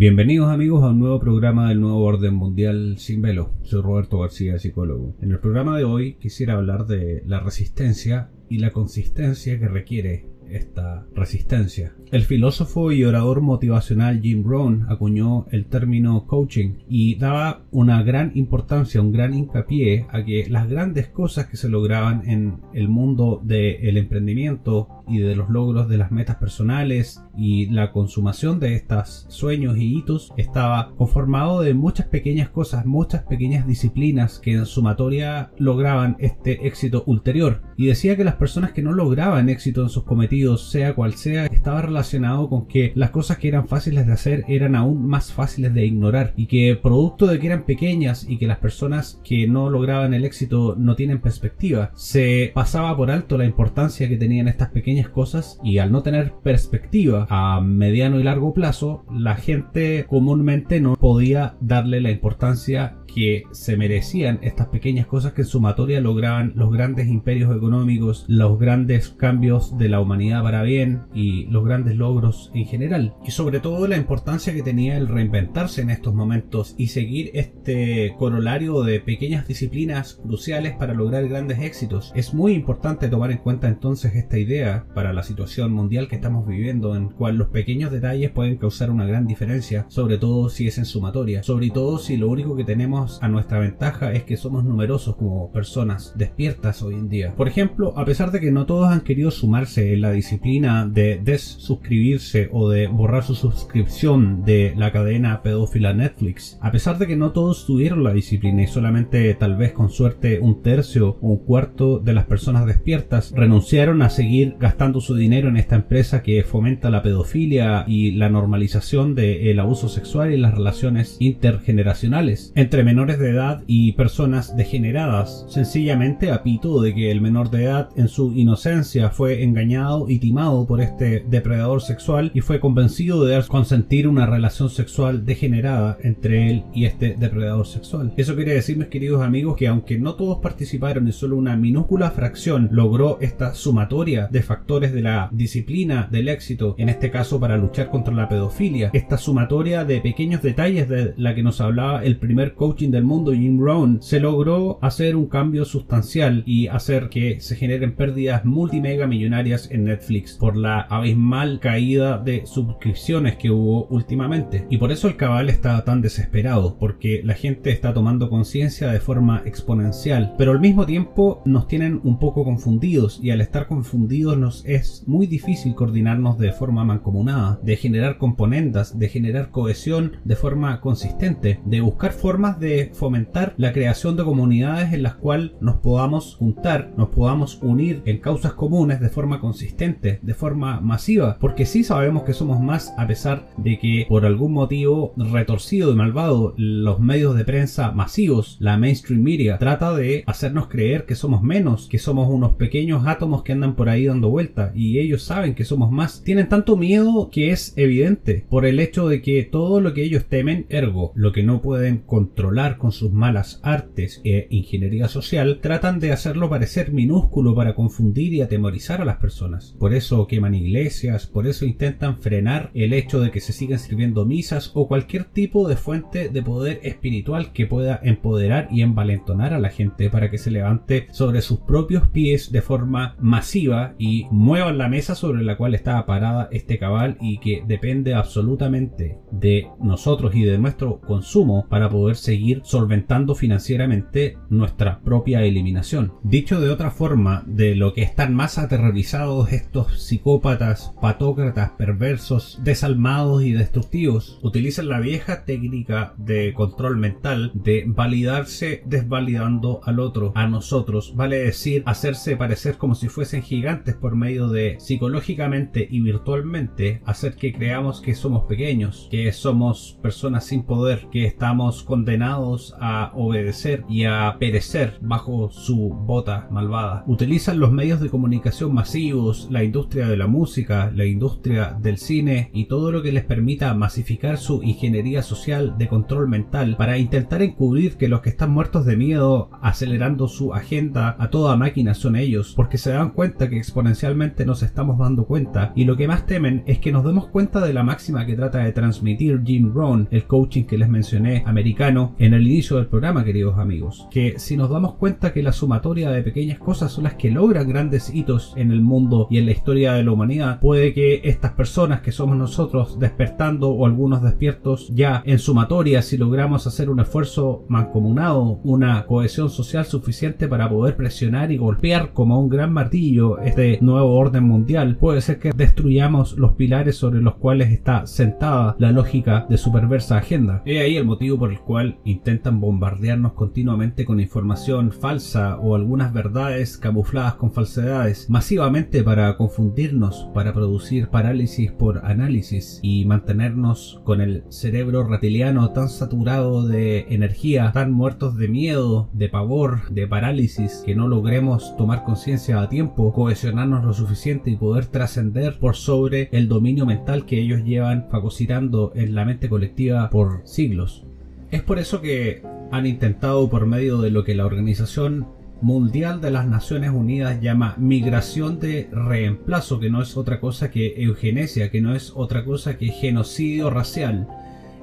Bienvenidos amigos a un nuevo programa del nuevo orden mundial sin velo. Soy Roberto García, psicólogo. En el programa de hoy quisiera hablar de la resistencia y la consistencia que requiere esta resistencia. El filósofo y orador motivacional Jim Rohn acuñó el término coaching y daba una gran importancia, un gran hincapié a que las grandes cosas que se lograban en el mundo del emprendimiento y de los logros de las metas personales y la consumación de estos sueños y hitos estaba conformado de muchas pequeñas cosas, muchas pequeñas disciplinas que en sumatoria lograban este éxito ulterior. Y decía que las personas que no lograban éxito en sus cometidos, sea cual sea, estaba relacionado con que las cosas que eran fáciles de hacer eran aún más fáciles de ignorar y que producto de que eran pequeñas y que las personas que no lograban el éxito no tienen perspectiva, se pasaba por alto la importancia que tenían estas pequeñas cosas y al no tener perspectiva a mediano y largo plazo, la gente comúnmente no podía darle la importancia que se merecían estas pequeñas cosas que en sumatoria lograban los grandes imperios económicos, los grandes cambios de la humanidad para bien y los grandes logros en general. Y sobre todo la importancia que tenía el reinventarse en estos momentos y seguir este corolario de pequeñas disciplinas cruciales para lograr grandes éxitos. Es muy importante tomar en cuenta entonces esta idea para la situación mundial que estamos viviendo en cual los pequeños detalles pueden causar una gran diferencia, sobre todo si es en sumatoria, sobre todo si lo único que tenemos a nuestra ventaja es que somos numerosos como personas despiertas hoy en día. Por ejemplo, a pesar de que no todos han querido sumarse en la disciplina de desuscribirse o de borrar su suscripción de la cadena pedófila Netflix, a pesar de que no todos tuvieron la disciplina y solamente tal vez con suerte un tercio o un cuarto de las personas despiertas renunciaron a seguir gastando su dinero en esta empresa que fomenta la pedofilia y la normalización del abuso sexual y las relaciones intergeneracionales entre menores de edad y personas degeneradas, sencillamente a pito de que el menor de edad en su inocencia fue engañado y timado por este depredador sexual y fue convencido de consentir una relación sexual degenerada entre él y este depredador sexual. Eso quiere decir, mis queridos amigos, que aunque no todos participaron y solo una minúscula fracción logró esta sumatoria de factores de la disciplina del éxito, en este caso para luchar contra la pedofilia, esta sumatoria de pequeños detalles de la que nos hablaba el primer coach del mundo, Jim Rohn, se logró hacer un cambio sustancial y hacer que se generen pérdidas multimega millonarias en Netflix por la abismal caída de suscripciones que hubo últimamente. Y por eso el cabal está tan desesperado, porque la gente está tomando conciencia de forma exponencial, pero al mismo tiempo nos tienen un poco confundidos y al estar confundidos nos es muy difícil coordinarnos de forma mancomunada, de generar componendas, de generar cohesión de forma consistente, de buscar formas de fomentar la creación de comunidades en las cuales nos podamos juntar, nos podamos unir en causas comunes de forma consistente, de forma masiva, porque sí sabemos que somos más a pesar de que por algún motivo retorcido y malvado los medios de prensa masivos, la mainstream media, trata de hacernos creer que somos menos, que somos unos pequeños átomos que andan por ahí dando y ellos saben que somos más. Tienen tanto miedo que es evidente por el hecho de que todo lo que ellos temen, ergo, lo que no pueden controlar con sus malas artes e ingeniería social, tratan de hacerlo parecer minúsculo para confundir y atemorizar a las personas. Por eso queman iglesias, por eso intentan frenar el hecho de que se sigan sirviendo misas o cualquier tipo de fuente de poder espiritual que pueda empoderar y envalentonar a la gente para que se levante sobre sus propios pies de forma masiva y muevan la mesa sobre la cual está parada este cabal y que depende absolutamente de nosotros y de nuestro consumo para poder seguir solventando financieramente nuestra propia eliminación. Dicho de otra forma, de lo que están más aterrorizados estos psicópatas, patócratas, perversos, desalmados y destructivos, utilizan la vieja técnica de control mental de validarse desvalidando al otro, a nosotros, vale decir, hacerse parecer como si fuesen gigantes por medio de psicológicamente y virtualmente hacer que creamos que somos pequeños, que somos personas sin poder, que estamos condenados a obedecer y a perecer bajo su bota malvada. Utilizan los medios de comunicación masivos, la industria de la música, la industria del cine y todo lo que les permita masificar su ingeniería social de control mental para intentar encubrir que los que están muertos de miedo acelerando su agenda a toda máquina son ellos, porque se dan cuenta que exponencialmente oficialmente nos estamos dando cuenta y lo que más temen es que nos demos cuenta de la máxima que trata de transmitir Jim Rohn, el coaching que les mencioné americano en el inicio del programa, queridos amigos, que si nos damos cuenta que la sumatoria de pequeñas cosas son las que logran grandes hitos en el mundo y en la historia de la humanidad, puede que estas personas que somos nosotros despertando o algunos despiertos ya en sumatoria, si logramos hacer un esfuerzo mancomunado, una cohesión social suficiente para poder presionar y golpear como un gran martillo este nuevo orden mundial, puede ser que destruyamos los pilares sobre los cuales está sentada la lógica de su perversa agenda. He ahí el motivo por el cual intentan bombardearnos continuamente con información falsa o algunas verdades camufladas con falsedades, masivamente para confundirnos, para producir parálisis por análisis y mantenernos con el cerebro reptiliano tan saturado de energía, tan muertos de miedo, de pavor, de parálisis, que no logremos tomar conciencia a tiempo, cohesionarnos suficiente y poder trascender por sobre el dominio mental que ellos llevan fagocitando en la mente colectiva por siglos. Es por eso que han intentado por medio de lo que la Organización Mundial de las Naciones Unidas llama migración de reemplazo, que no es otra cosa que eugenesia, que no es otra cosa que genocidio racial,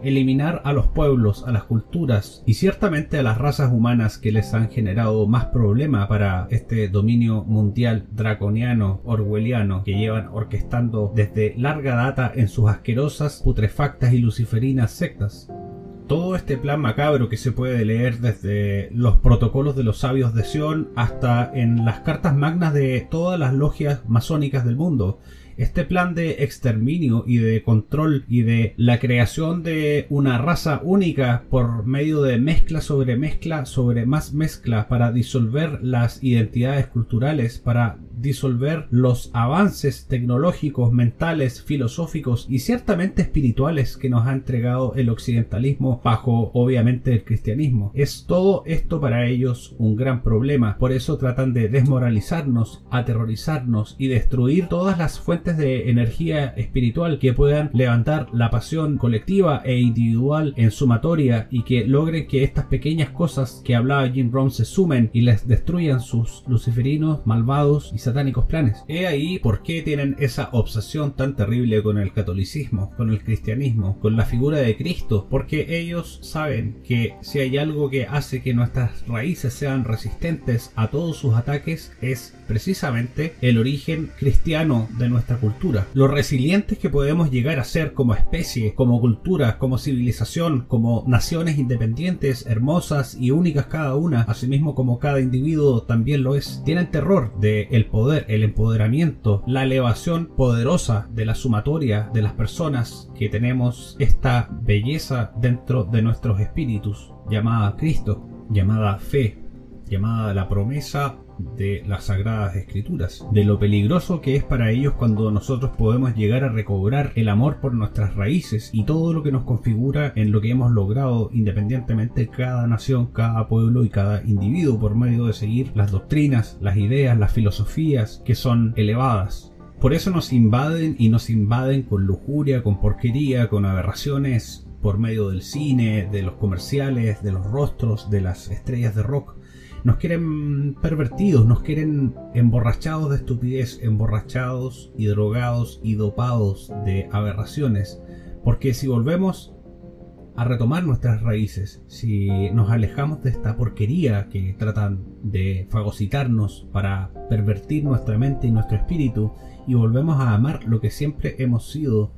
eliminar a los pueblos, a las culturas y ciertamente a las razas humanas que les han generado más problema para este dominio mundial draconiano, orwelliano, que llevan orquestando desde larga data en sus asquerosas, putrefactas y luciferinas sectas todo este plan macabro que se puede leer desde los protocolos de los sabios de Sion hasta en las cartas magnas de todas las logias masónicas del mundo. Este plan de exterminio y de control y de la creación de una raza única por medio de mezcla sobre mezcla sobre más mezcla para disolver las identidades culturales, para disolver los avances tecnológicos, mentales, filosóficos y ciertamente espirituales que nos ha entregado el occidentalismo bajo obviamente el cristianismo. Es todo esto para ellos un gran problema, por eso tratan de desmoralizarnos, aterrorizarnos y destruir todas las fuentes de energía espiritual que puedan levantar la pasión colectiva e individual en sumatoria y que logren que estas pequeñas cosas que hablaba Jim Brown se sumen y les destruyan sus luciferinos malvados y satánicos planes. He ahí por qué tienen esa obsesión tan terrible con el catolicismo, con el cristianismo, con la figura de Cristo, porque ellos saben que si hay algo que hace que nuestras raíces sean resistentes a todos sus ataques es precisamente el origen cristiano de nuestra cultura. Lo resilientes que podemos llegar a ser como especie, como cultura, como civilización, como naciones independientes, hermosas y únicas cada una, asimismo como cada individuo también lo es. Tienen terror del el poder, el empoderamiento, la elevación poderosa de la sumatoria de las personas que tenemos esta belleza dentro de nuestros espíritus, llamada Cristo, llamada fe, llamada la promesa de las sagradas escrituras, de lo peligroso que es para ellos cuando nosotros podemos llegar a recobrar el amor por nuestras raíces y todo lo que nos configura en lo que hemos logrado independientemente cada nación, cada pueblo y cada individuo por medio de seguir las doctrinas, las ideas, las filosofías que son elevadas. Por eso nos invaden y nos invaden con lujuria, con porquería, con aberraciones por medio del cine, de los comerciales, de los rostros, de las estrellas de rock nos quieren pervertidos, nos quieren emborrachados de estupidez, emborrachados y drogados y dopados de aberraciones. Porque si volvemos a retomar nuestras raíces, si nos alejamos de esta porquería que tratan de fagocitarnos para pervertir nuestra mente y nuestro espíritu, y volvemos a amar lo que siempre hemos sido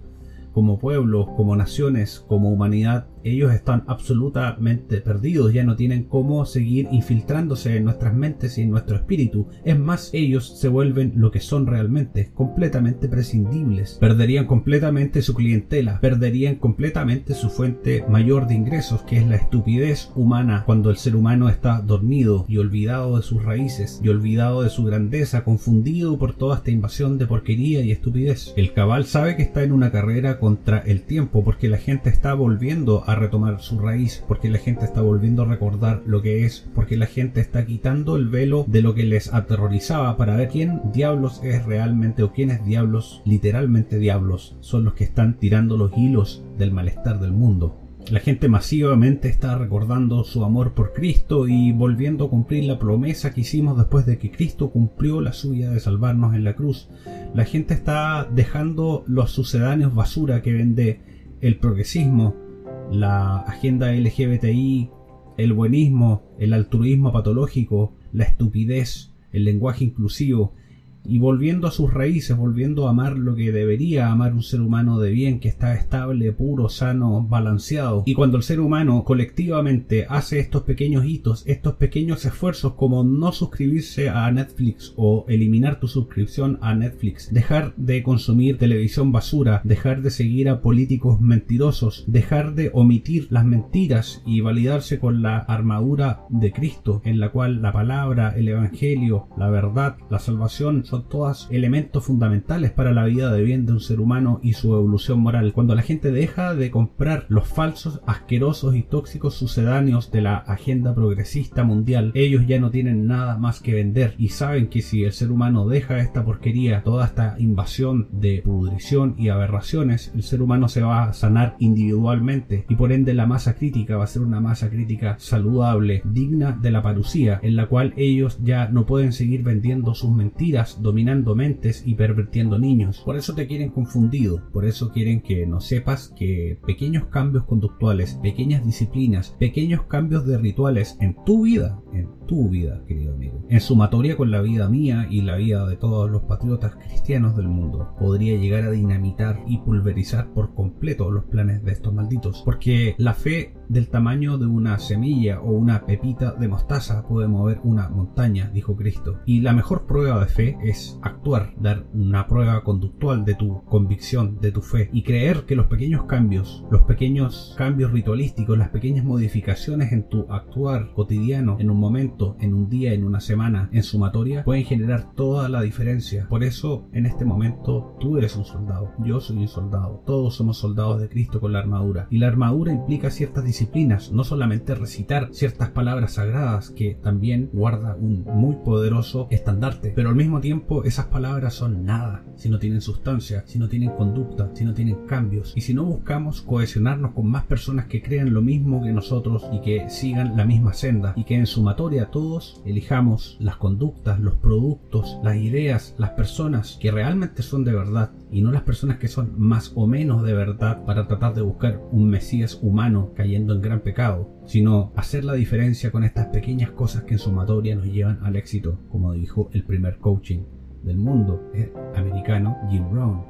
como pueblos, como naciones, como humanidad, ellos están absolutamente perdidos, ya no tienen cómo seguir infiltrándose en nuestras mentes y en nuestro espíritu. Es más, ellos se vuelven lo que son realmente, completamente prescindibles. Perderían completamente su clientela, perderían completamente su fuente mayor de ingresos, que es la estupidez humana cuando el ser humano está dormido y olvidado de sus raíces y olvidado de su grandeza, confundido por toda esta invasión de porquería y estupidez. El cabal sabe que está en una carrera contra el tiempo porque la gente está volviendo retomar su raíz, porque la gente está volviendo a recordar lo que es, porque la gente está quitando el velo de lo que les aterrorizaba para ver quién diablos es realmente o quiénes diablos, literalmente diablos, son los que están tirando los hilos del malestar del mundo. La gente masivamente está recordando su amor por Cristo y volviendo a cumplir la promesa que hicimos después de que Cristo cumplió la suya de salvarnos en la cruz. La gente está dejando los sucedáneos basura que vende el progresismo, la agenda LGBTI, el buenismo, el altruismo patológico, la estupidez, el lenguaje inclusivo, y volviendo a sus raíces, volviendo a amar lo que debería amar un ser humano de bien, que está estable, puro, sano, balanceado. Y cuando el ser humano colectivamente hace estos pequeños hitos, estos pequeños esfuerzos como no suscribirse a Netflix o eliminar tu suscripción a Netflix, dejar de consumir televisión basura, dejar de seguir a políticos mentirosos, dejar de omitir las mentiras y validarse con la armadura de Cristo, en la cual la palabra, el Evangelio, la verdad, la salvación todos elementos fundamentales para la vida de bien de un ser humano y su evolución moral. Cuando la gente deja de comprar los falsos, asquerosos y tóxicos sucedáneos de la agenda progresista mundial, ellos ya no tienen nada más que vender y saben que si el ser humano deja esta porquería, toda esta invasión de pudrición y aberraciones, el ser humano se va a sanar individualmente y por ende la masa crítica va a ser una masa crítica saludable, digna de la parucía, en la cual ellos ya no pueden seguir vendiendo sus mentiras dominando mentes y pervirtiendo niños. Por eso te quieren confundido, por eso quieren que no sepas que pequeños cambios conductuales, pequeñas disciplinas, pequeños cambios de rituales en tu vida, en tu vida, querido amigo, en sumatoria con la vida mía y la vida de todos los patriotas cristianos del mundo, podría llegar a dinamitar y pulverizar por completo los planes de estos malditos. Porque la fe del tamaño de una semilla o una pepita de mostaza puede mover una montaña, dijo Cristo. Y la mejor prueba de fe es actuar, dar una prueba conductual de tu convicción, de tu fe y creer que los pequeños cambios, los pequeños cambios ritualísticos, las pequeñas modificaciones en tu actuar cotidiano, en un momento, en un día, en una semana, en sumatoria, pueden generar toda la diferencia. Por eso, en este momento, tú eres un soldado, yo soy un soldado, todos somos soldados de Cristo con la armadura. Y la armadura implica ciertas disciplinas, no solamente recitar ciertas palabras sagradas que también guarda un muy poderoso estandarte, pero al mismo tiempo esas palabras son nada si no tienen sustancia, si no tienen conducta, si no tienen cambios. Y si no buscamos cohesionarnos con más personas que crean lo mismo que nosotros y que sigan la misma senda y que en sumatoria todos elijamos las conductas, los productos, las ideas, las personas que realmente son de verdad y no las personas que son más o menos de verdad para tratar de buscar un Mesías humano cayendo en gran pecado, sino hacer la diferencia con estas pequeñas cosas que en sumatoria nos llevan al éxito, como dijo el primer coaching del mundo eh, americano, Jim Brown.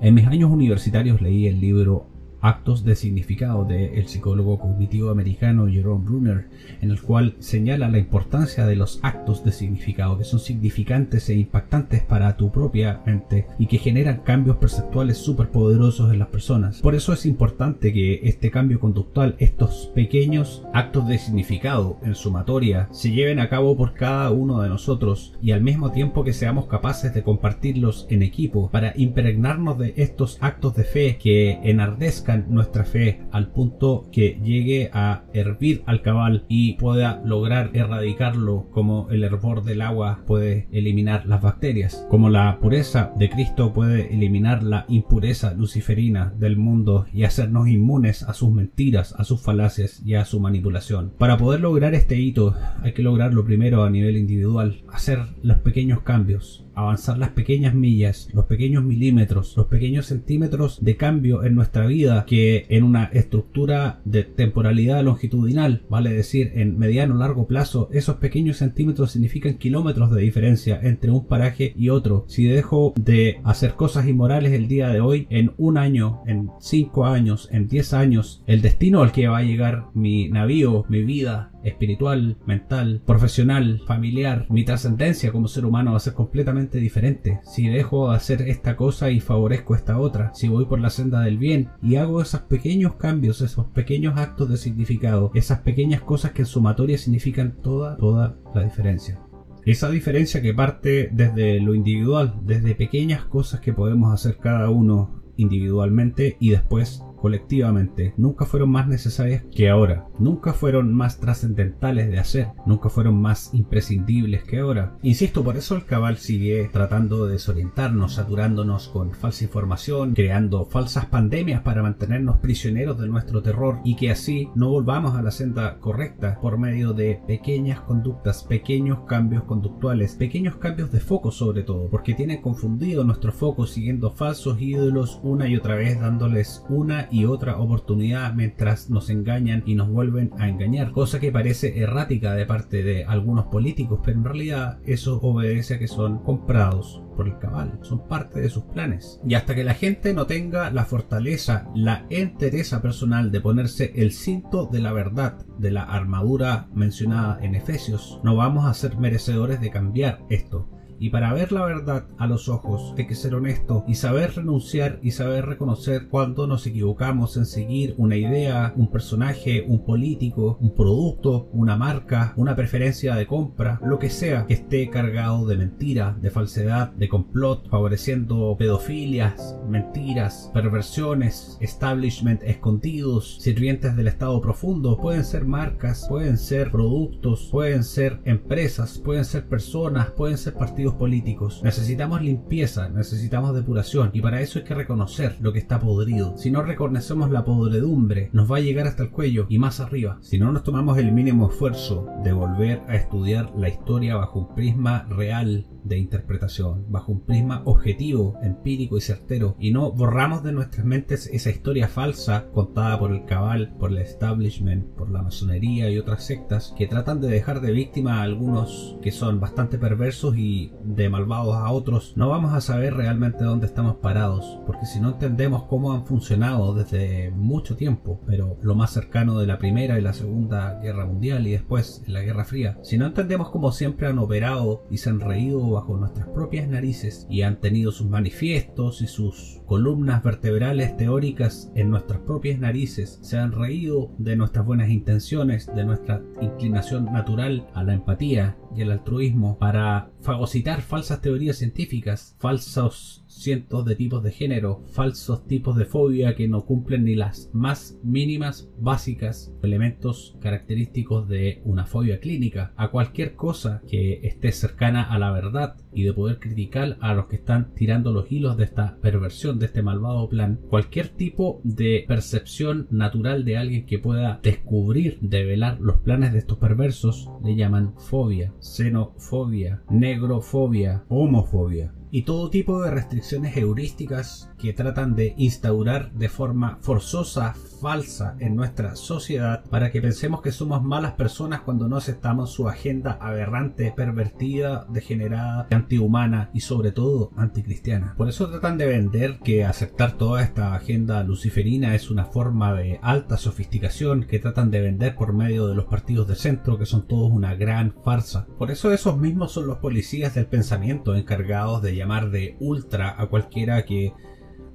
En mis años universitarios leí el libro Actos de Significado del psicólogo cognitivo americano Jerome Brunner, en el cual señala la importancia de los actos de significado, que son significantes e impactantes para tu propia mente y que generan cambios perceptuales súper poderosos en las personas. Por eso es importante que este cambio conductual, estos pequeños actos de significado en sumatoria, se lleven a cabo por cada uno de nosotros y al mismo tiempo que seamos capaces de compartirlos en equipo para impregnarnos de estos actos de fe que enardezcan nuestra fe al punto que llegue a hervir al cabal y pueda lograr erradicarlo como el hervor del agua puede eliminar las bacterias, como la pureza de Cristo puede eliminar la impureza luciferina del mundo y hacernos inmunes a sus mentiras, a sus falacias y a su manipulación. Para poder lograr este hito hay que lograrlo primero a nivel individual, hacer los pequeños cambios, avanzar las pequeñas millas, los pequeños milímetros, los pequeños centímetros de cambio en nuestra vida que en una estructura de temporalidad longitudinal, vale decir, en mediano largo plazo, esos pequeños centímetros significan kilómetros de diferencia entre un paraje y otro. Si dejo de hacer cosas inmorales el día de hoy, en un año, en cinco años, en diez años, el destino al que va a llegar mi navío, mi vida, espiritual, mental, profesional, familiar, mi trascendencia como ser humano va a ser completamente diferente. Si dejo de hacer esta cosa y favorezco esta otra, si voy por la senda del bien y hago esos pequeños cambios, esos pequeños actos de significado, esas pequeñas cosas que en sumatoria significan toda, toda la diferencia. Esa diferencia que parte desde lo individual, desde pequeñas cosas que podemos hacer cada uno individualmente y después colectivamente nunca fueron más necesarias que ahora, nunca fueron más trascendentales de hacer, nunca fueron más imprescindibles que ahora. Insisto, por eso el cabal sigue tratando de desorientarnos, saturándonos con falsa información, creando falsas pandemias para mantenernos prisioneros de nuestro terror y que así no volvamos a la senda correcta por medio de pequeñas conductas, pequeños cambios conductuales, pequeños cambios de foco sobre todo, porque tienen confundido nuestro foco siguiendo falsos ídolos una y otra vez dándoles una y otra oportunidad mientras nos engañan y nos vuelven a engañar, cosa que parece errática de parte de algunos políticos, pero en realidad eso obedece a que son comprados por el cabal, son parte de sus planes. Y hasta que la gente no tenga la fortaleza, la entereza personal de ponerse el cinto de la verdad, de la armadura mencionada en Efesios, no vamos a ser merecedores de cambiar esto. Y para ver la verdad a los ojos hay que ser honesto y saber renunciar y saber reconocer cuando nos equivocamos en seguir una idea, un personaje, un político, un producto, una marca, una preferencia de compra, lo que sea que esté cargado de mentira, de falsedad, de complot, favoreciendo pedofilias, mentiras, perversiones, establishment escondidos, sirvientes del estado profundo, pueden ser marcas, pueden ser productos, pueden ser empresas, pueden ser personas, pueden ser partidos políticos. Necesitamos limpieza, necesitamos depuración y para eso hay que reconocer lo que está podrido. Si no reconocemos la podredumbre, nos va a llegar hasta el cuello y más arriba. Si no nos tomamos el mínimo esfuerzo de volver a estudiar la historia bajo un prisma real de interpretación, bajo un prisma objetivo, empírico y certero, y no borramos de nuestras mentes esa historia falsa contada por el cabal, por el establishment, por la masonería y otras sectas que tratan de dejar de víctima a algunos que son bastante perversos y de malvados a otros, no vamos a saber realmente dónde estamos parados, porque si no entendemos cómo han funcionado desde mucho tiempo, pero lo más cercano de la Primera y la Segunda Guerra Mundial y después en la Guerra Fría, si no entendemos cómo siempre han operado y se han reído bajo nuestras propias narices y han tenido sus manifiestos y sus columnas vertebrales teóricas en nuestras propias narices, se han reído de nuestras buenas intenciones, de nuestra inclinación natural a la empatía y el altruismo para fagocitar falsas teorías científicas, falsos cientos de tipos de género, falsos tipos de fobia que no cumplen ni las más mínimas básicas elementos característicos de una fobia clínica, a cualquier cosa que esté cercana a la verdad y de poder criticar a los que están tirando los hilos de esta perversión, de este malvado plan, cualquier tipo de percepción natural de alguien que pueda descubrir, develar los planes de estos perversos, le llaman fobia, xenofobia, negrofobia, homofobia y todo tipo de restricciones heurísticas que tratan de instaurar de forma forzosa, falsa en nuestra sociedad para que pensemos que somos malas personas cuando no aceptamos su agenda aberrante, pervertida, degenerada, antihumana y sobre todo anticristiana. Por eso tratan de vender que aceptar toda esta agenda luciferina es una forma de alta sofisticación que tratan de vender por medio de los partidos de centro que son todos una gran farsa. Por eso esos mismos son los policías del pensamiento encargados de llamar de ultra a cualquiera que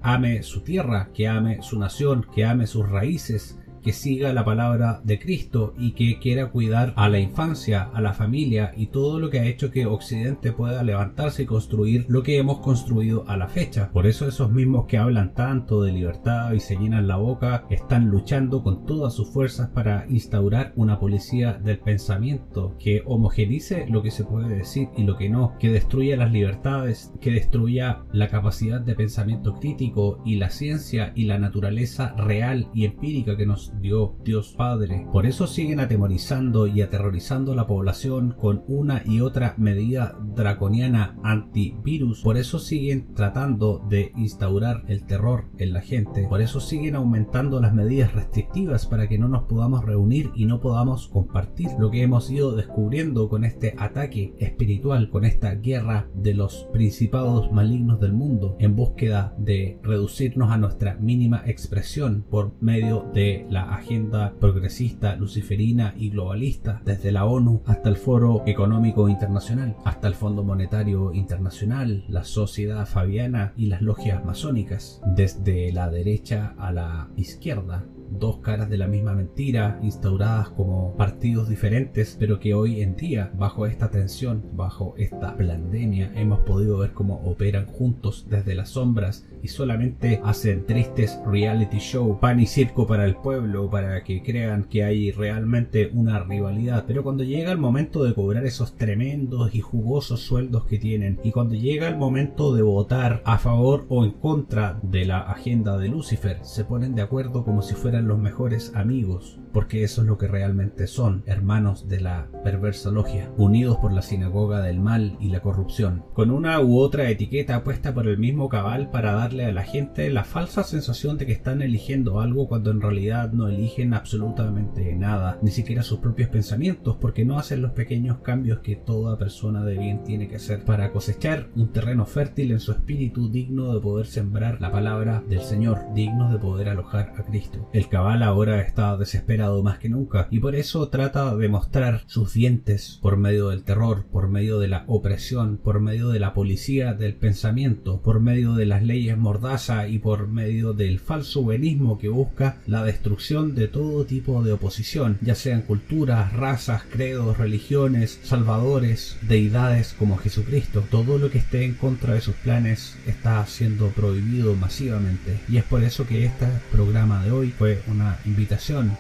ame su tierra, que ame su nación, que ame sus raíces, que siga la palabra de Cristo y que quiera cuidar a la infancia, a la familia y todo lo que ha hecho que Occidente pueda levantarse y construir lo que hemos construido a la fecha. Por eso esos mismos que hablan tanto de libertad y se llenan la boca están luchando con todas sus fuerzas para instaurar una policía del pensamiento que homogenice lo que se puede decir y lo que no, que destruya las libertades, que destruya la capacidad de pensamiento crítico y la ciencia y la naturaleza real y empírica que nos dio Dios Padre. Por eso siguen atemorizando y aterrorizando la población con una y otra medida draconiana antivirus. Por eso siguen tratando de instaurar el terror en la gente. Por eso siguen aumentando las medidas restrictivas para que no nos podamos reunir y no podamos compartir lo que hemos ido descubriendo con este ataque espiritual, con esta guerra de los principados malignos del mundo en búsqueda de reducirnos a nuestra mínima expresión por medio de la agenda progresista, luciferina y globalista, desde la ONU hasta el Foro Económico Internacional, hasta el Fondo Monetario Internacional, la Sociedad Fabiana y las logias masónicas, desde la derecha a la izquierda, dos caras de la misma mentira, instauradas como partidos diferentes, pero que hoy en día, bajo esta tensión, bajo esta pandemia, hemos podido ver cómo operan juntos desde las sombras y solamente hacen tristes reality show, pan y circo para el pueblo, para que crean que hay realmente una rivalidad. Pero cuando llega el momento de cobrar esos tremendos y jugosos sueldos que tienen, y cuando llega el momento de votar a favor o en contra de la agenda de Lucifer, se ponen de acuerdo como si fueran los mejores amigos, porque eso es lo que realmente son, hermanos de la perversa logia, unidos por la sinagoga del mal y la corrupción, con una u otra etiqueta puesta por el mismo cabal para darle a la gente la falsa sensación de que están eligiendo algo cuando en realidad no eligen absolutamente nada, ni siquiera sus propios pensamientos, porque no hacen los pequeños cambios que toda persona de bien tiene que hacer para cosechar un terreno fértil en su espíritu digno de poder sembrar la palabra del Señor, digno de poder alojar a Cristo. El cabal ahora está desesperado más que nunca y por eso trata de mostrar sus dientes por medio del terror, por medio de la opresión, por medio de la policía del pensamiento, por medio de las leyes mordaza y por medio del falso buenismo que busca la destrucción de todo tipo de oposición, ya sean culturas, razas, credos, religiones, salvadores, deidades como Jesucristo. Todo lo que esté en contra de sus planes está siendo prohibido masivamente. Y es por eso que este programa de hoy fue una invitación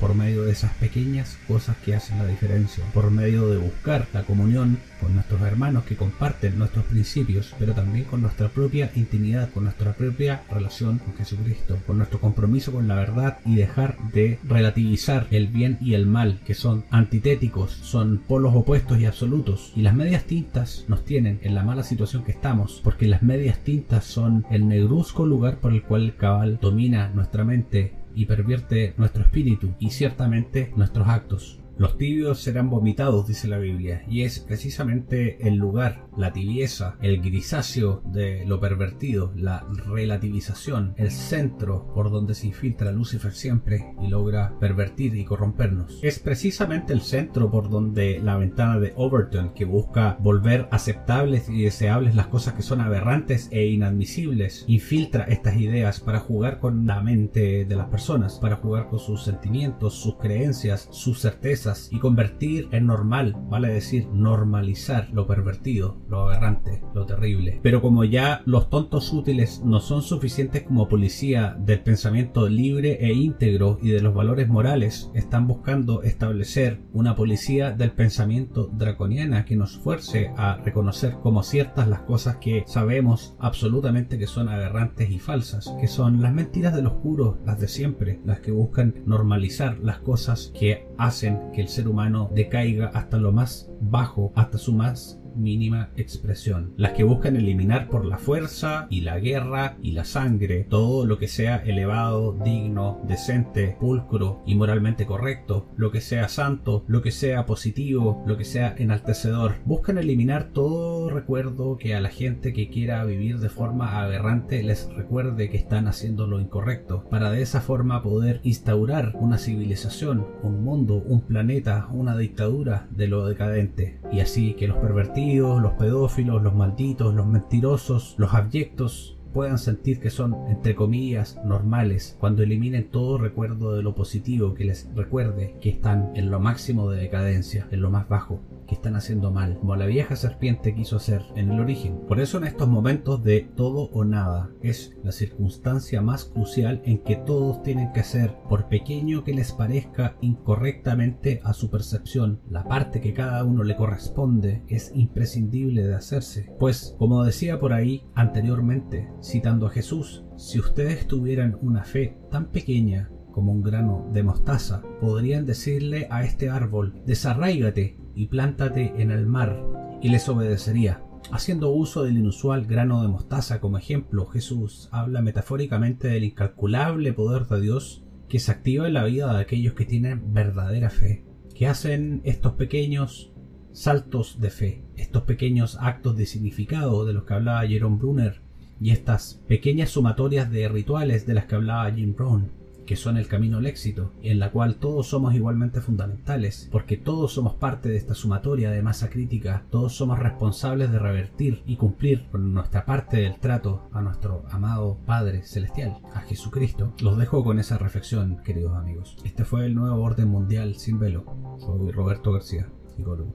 por medio de esas pequeñas cosas que hacen la diferencia, por medio de buscar la comunión con nuestros hermanos que comparten nuestros principios, pero también con nuestra propia intimidad con nuestra propia relación con Jesucristo, con nuestro compromiso con la verdad y dejar de relativizar el bien y el mal, que son antitéticos, son polos opuestos y absolutos. Y las medias tintas nos tienen en la mala situación que estamos, porque las medias tintas son el negruzco lugar por el cual el cabal domina nuestra mente y pervierte nuestro espíritu y ciertamente nuestros actos. Los tibios serán vomitados, dice la Biblia, y es precisamente el lugar, la tibieza, el grisáceo de lo pervertido, la relativización, el centro por donde se infiltra Lucifer siempre y logra pervertir y corrompernos. Es precisamente el centro por donde la ventana de Overton, que busca volver aceptables y deseables las cosas que son aberrantes e inadmisibles, infiltra estas ideas para jugar con la mente de las personas, para jugar con sus sentimientos, sus creencias, sus certezas, y convertir en normal, vale decir, normalizar lo pervertido, lo aberrante, lo terrible. Pero como ya los tontos útiles no son suficientes como policía del pensamiento libre e íntegro y de los valores morales, están buscando establecer una policía del pensamiento draconiana que nos fuerce a reconocer como ciertas las cosas que sabemos absolutamente que son aberrantes y falsas, que son las mentiras del oscuro, las de siempre, las que buscan normalizar las cosas que hacen que el ser humano decaiga hasta lo más bajo, hasta su más mínima expresión. Las que buscan eliminar por la fuerza y la guerra y la sangre todo lo que sea elevado, digno, decente, pulcro y moralmente correcto, lo que sea santo, lo que sea positivo, lo que sea enaltecedor. Buscan eliminar todo recuerdo que a la gente que quiera vivir de forma aberrante les recuerde que están haciendo lo incorrecto, para de esa forma poder instaurar una civilización, un mundo, un planeta, una dictadura de lo decadente, y así que los pervertidos los pedófilos, los malditos, los mentirosos, los abyectos, puedan sentir que son, entre comillas, normales, cuando eliminen todo recuerdo de lo positivo que les recuerde que están en lo máximo de decadencia, en lo más bajo que están haciendo mal, como la vieja serpiente quiso hacer en el origen. Por eso en estos momentos de todo o nada es la circunstancia más crucial en que todos tienen que hacer, por pequeño que les parezca incorrectamente a su percepción, la parte que cada uno le corresponde es imprescindible de hacerse. Pues, como decía por ahí anteriormente, citando a Jesús, si ustedes tuvieran una fe tan pequeña como un grano de mostaza, podrían decirle a este árbol, desarraígate y plántate en el mar, y les obedecería. Haciendo uso del inusual grano de mostaza como ejemplo, Jesús habla metafóricamente del incalculable poder de Dios que se activa en la vida de aquellos que tienen verdadera fe, que hacen estos pequeños saltos de fe, estos pequeños actos de significado de los que hablaba Jerome Brunner y estas pequeñas sumatorias de rituales de las que hablaba Jim Brown que son el camino al éxito, en la cual todos somos igualmente fundamentales, porque todos somos parte de esta sumatoria de masa crítica, todos somos responsables de revertir y cumplir nuestra parte del trato a nuestro amado Padre Celestial, a Jesucristo. Los dejo con esa reflexión, queridos amigos. Este fue el nuevo orden mundial sin velo. Soy Roberto García, psicólogo.